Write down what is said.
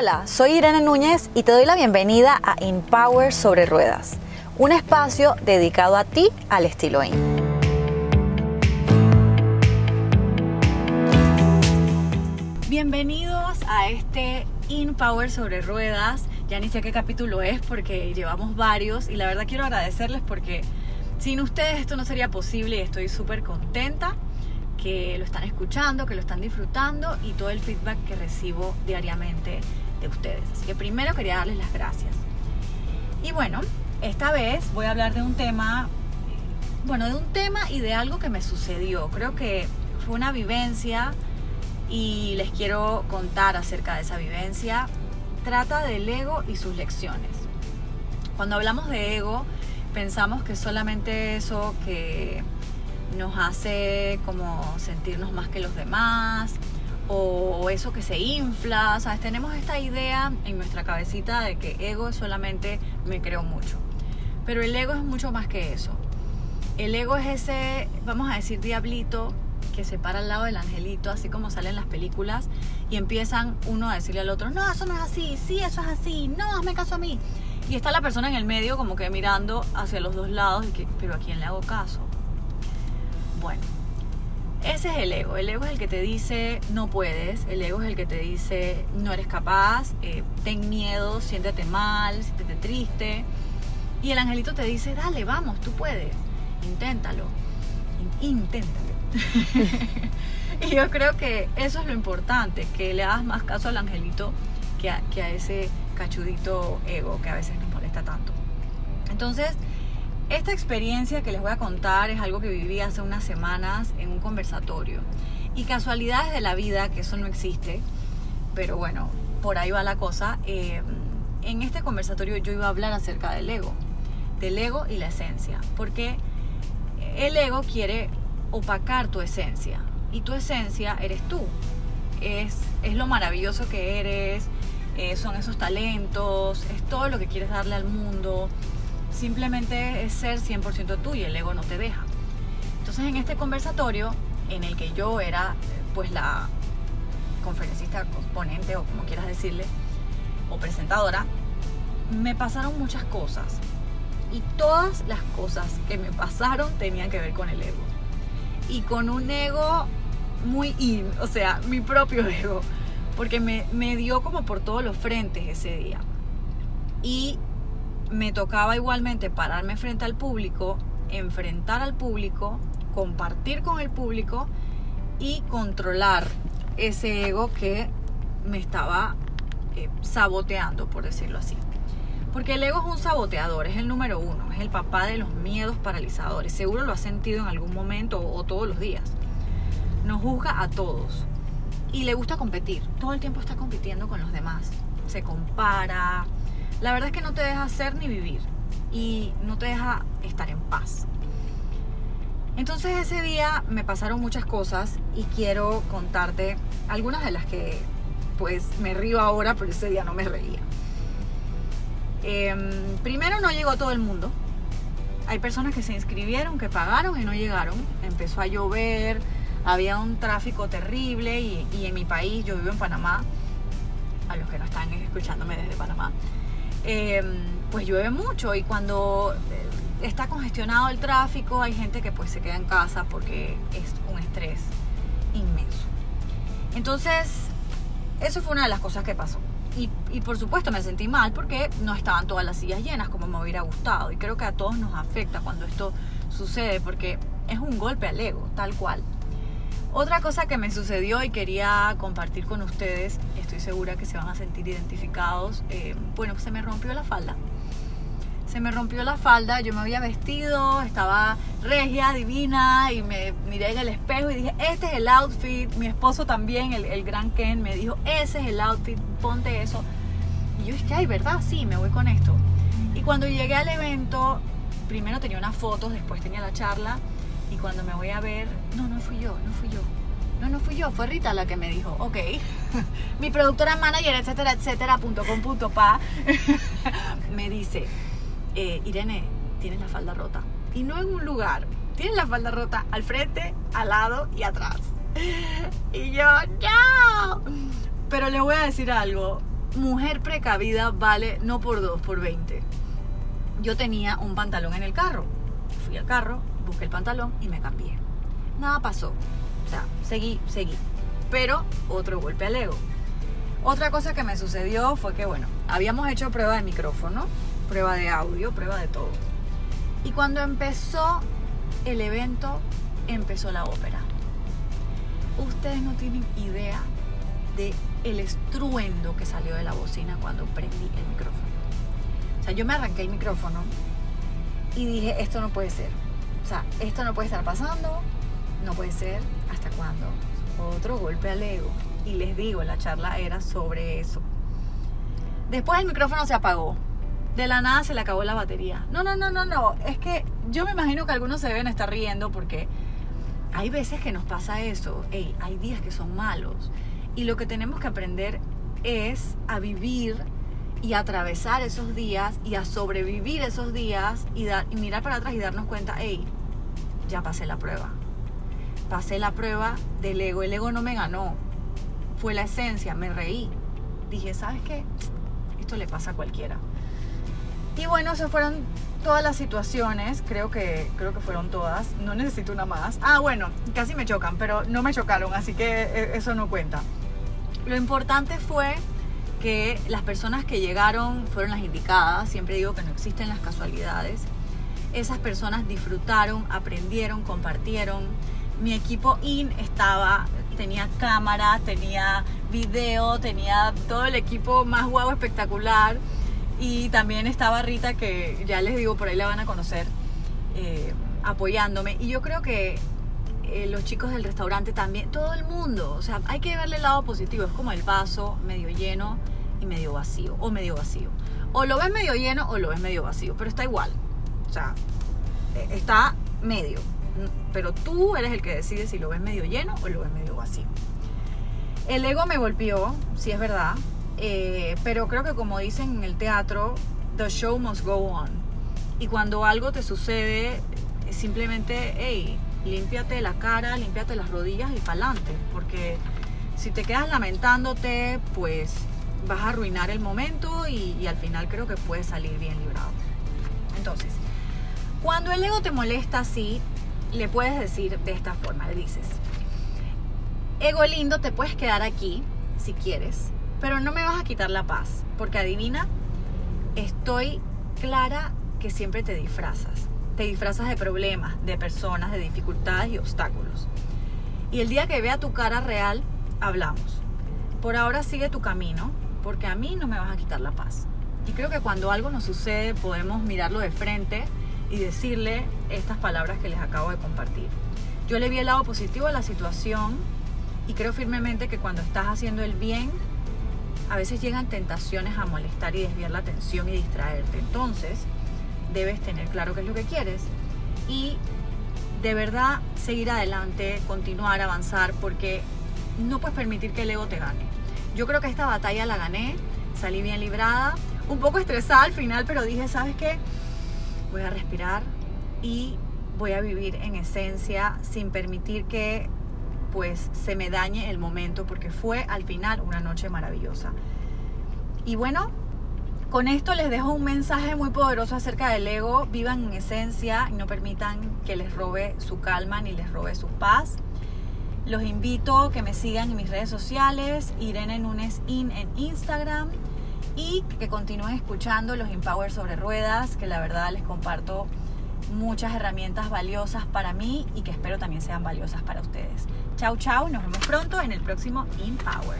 Hola, soy Irene Núñez y te doy la bienvenida a Empower sobre Ruedas, un espacio dedicado a ti al estilo IN. Bienvenidos a este Empower sobre Ruedas. Ya ni sé qué capítulo es porque llevamos varios y la verdad quiero agradecerles porque sin ustedes esto no sería posible y estoy súper contenta que lo están escuchando, que lo están disfrutando y todo el feedback que recibo diariamente de ustedes. Así que primero quería darles las gracias. Y bueno, esta vez voy a hablar de un tema, bueno, de un tema y de algo que me sucedió. Creo que fue una vivencia y les quiero contar acerca de esa vivencia. Trata del ego y sus lecciones. Cuando hablamos de ego, pensamos que solamente eso que nos hace como sentirnos más que los demás o eso que se infla, ¿sabes? Tenemos esta idea en nuestra cabecita de que ego es solamente me creo mucho. Pero el ego es mucho más que eso. El ego es ese, vamos a decir, diablito que se para al lado del angelito, así como salen las películas, y empiezan uno a decirle al otro, no, eso no es así, sí, eso es así, no, hazme caso a mí. Y está la persona en el medio como que mirando hacia los dos lados, y que, pero ¿a quién le hago caso? Ese es el ego. El ego es el que te dice no puedes, el ego es el que te dice no eres capaz, eh, ten miedo, siéntete mal, siéntete triste. Y el angelito te dice, dale, vamos, tú puedes, inténtalo, inténtalo. y yo creo que eso es lo importante, que le hagas más caso al angelito que a, que a ese cachudito ego que a veces nos molesta tanto. Entonces, esta experiencia que les voy a contar es algo que viví hace unas semanas en un conversatorio. Y casualidades de la vida, que eso no existe, pero bueno, por ahí va la cosa. Eh, en este conversatorio yo iba a hablar acerca del ego, del ego y la esencia, porque el ego quiere opacar tu esencia y tu esencia eres tú. Es, es lo maravilloso que eres, eh, son esos talentos, es todo lo que quieres darle al mundo, simplemente es ser 100% tú y el ego no te deja. Entonces en este conversatorio en el que yo era pues la conferencista componente o como quieras decirle, o presentadora, me pasaron muchas cosas. Y todas las cosas que me pasaron tenían que ver con el ego. Y con un ego muy in, o sea, mi propio ego. Porque me, me dio como por todos los frentes ese día. Y me tocaba igualmente pararme frente al público, enfrentar al público, compartir con el público y controlar ese ego que me estaba eh, saboteando, por decirlo así. Porque el ego es un saboteador, es el número uno, es el papá de los miedos paralizadores. Seguro lo has sentido en algún momento o todos los días. Nos juzga a todos y le gusta competir. Todo el tiempo está compitiendo con los demás. Se compara, la verdad es que no te deja hacer ni vivir y no te deja estar en paz. Entonces ese día me pasaron muchas cosas y quiero contarte algunas de las que pues me río ahora, pero ese día no me reía. Em, primero no llegó todo el mundo. Hay personas que se inscribieron, que pagaron y no llegaron. Empezó a llover, había un tráfico terrible y, y en mi país, yo vivo en Panamá, a los que no están escuchándome desde Panamá, Em, pues llueve mucho y cuando eh, está congestionado el tráfico hay gente que pues se queda en casa porque es un estrés inmenso. Entonces, eso fue una de las cosas que pasó. Y, y, por supuesto me sentí mal porque no estaban todas las sillas llenas como me hubiera gustado. Y creo que a todos nos afecta cuando esto sucede porque es un golpe al ego, tal cual. Otra cosa que me sucedió y quería compartir con ustedes, estoy segura que se van a sentir identificados, eh, bueno, se me rompió la falda. Se me rompió la falda, yo me había vestido, estaba regia, divina, y me miré en el espejo y dije, este es el outfit. Mi esposo también, el, el gran Ken, me dijo, ese es el outfit, ponte eso. Y yo dije, ay, ¿verdad? Sí, me voy con esto. Y cuando llegué al evento, primero tenía unas fotos, después tenía la charla y cuando me voy a ver, no, no fui yo, no fui yo. No, no fui yo, fue Rita la que me dijo, ok, mi productora manager, etcétera, etcétera, punto com, punto pa, me dice, eh, Irene, tienes la falda rota. Y no en un lugar, tienes la falda rota al frente, al lado y atrás. Y yo, no. Pero le voy a decir algo, mujer precavida vale no por dos, por 20. Yo tenía un pantalón en el carro. Fui al carro, busqué el pantalón y me cambié. Nada pasó. O sea, seguí, seguí. Pero otro golpe al ego. Otra cosa que me sucedió fue que, bueno, habíamos hecho prueba de micrófono, prueba de audio, prueba de todo. Y cuando empezó el evento, empezó la ópera. Ustedes no tienen idea de el estruendo que salió de la bocina cuando prendí el micrófono. O sea, yo me arranqué el micrófono y dije, esto no puede ser. Sea, esto no puede estar pasando, no puede ser. ¿Hasta cuándo? Otro golpe al ego. Y les digo, la charla era sobre eso. Después el micrófono se apagó. De la nada se le acabó la batería. No, no, no, no, no. Es que yo me imagino que algunos se deben estar riendo porque hay veces que nos pasa eso. hay días que son malos y lo que tenemos que aprender es a vivir y atravesar esos días y a sobrevivir esos días y, y mirar para atrás y darnos cuenta, hey, ya pasé la prueba. Pasé la prueba del ego. El ego no me ganó. Fue la esencia, me reí. Dije, ¿sabes qué? Esto le pasa a cualquiera. Y bueno, se fueron todas las situaciones, creo que, creo que fueron todas, no necesito una más. Ah, bueno, casi me chocan, pero no me chocaron, así que eh, eso no cuenta. Lo importante fue que las personas que llegaron fueron las indicadas, siempre digo que no existen las casualidades. Esas personas disfrutaron, aprendieron, compartieron. Mi equipo IN estaba, tenía cámara, tenía video, tenía todo el equipo más guau espectacular. Y también estaba Rita, que ya les digo, por ahí la van a conocer, eh, apoyándome. Y yo creo que eh, los chicos del restaurante también, todo el mundo. O sea, hay que verle el lado positivo. Es como el vaso medio lleno y medio vacío, o medio vacío. O lo ves medio lleno o lo ves medio vacío, pero está igual. O sea, eh, está medio. Pero tú eres el que decide si lo ves medio lleno o lo ves medio vacío. El ego me golpeó, sí es verdad, eh, pero creo que como dicen en el teatro, the show must go on. Y cuando algo te sucede, simplemente, hey, límpiate la cara, límpiate las rodillas y pa'lante, porque si te quedas lamentándote, pues vas a arruinar el momento y, al final creo que puedes salir bien librado. Entonces, cuando el ego te molesta así, le puedes decir de esta forma, le dices, ego lindo, te puedes quedar aquí si quieres, pero no me vas a quitar la paz, porque adivina, estoy clara que siempre te disfrazas te disfrazas de problemas, de personas, de dificultades y obstáculos. Y el día que vea tu cara real, hablamos. Por ahora sigue tu camino, porque a mí no me vas a quitar la paz. Y creo que cuando algo nos sucede podemos mirarlo de frente y decirle estas palabras que les acabo de compartir. Yo le vi el lado positivo a la situación y creo firmemente que cuando estás haciendo el bien, a veces llegan tentaciones a molestar y desviar la atención y distraerte. Entonces, debes tener claro qué es lo que quieres y de verdad seguir adelante, continuar, avanzar, porque no puedes permitir que el ego te gane. Yo creo que esta batalla la gané, salí bien librada, un poco estresada al final, pero dije, ¿sabes qué? Voy a respirar y voy a vivir en esencia sin permitir que pues se me dañe el momento porque fue al final una noche maravillosa. Y bueno, con esto les dejo un mensaje muy poderoso acerca del ego. Vivan en esencia y no permitan que les robe su calma ni les robe su paz. Los invito a que me sigan en mis redes sociales, Irene Nunes In en Instagram y que continúen escuchando los Empower sobre ruedas, que la verdad les comparto muchas herramientas valiosas para mí y que espero también sean valiosas para ustedes. Chau, chau, nos vemos pronto en el próximo Empower.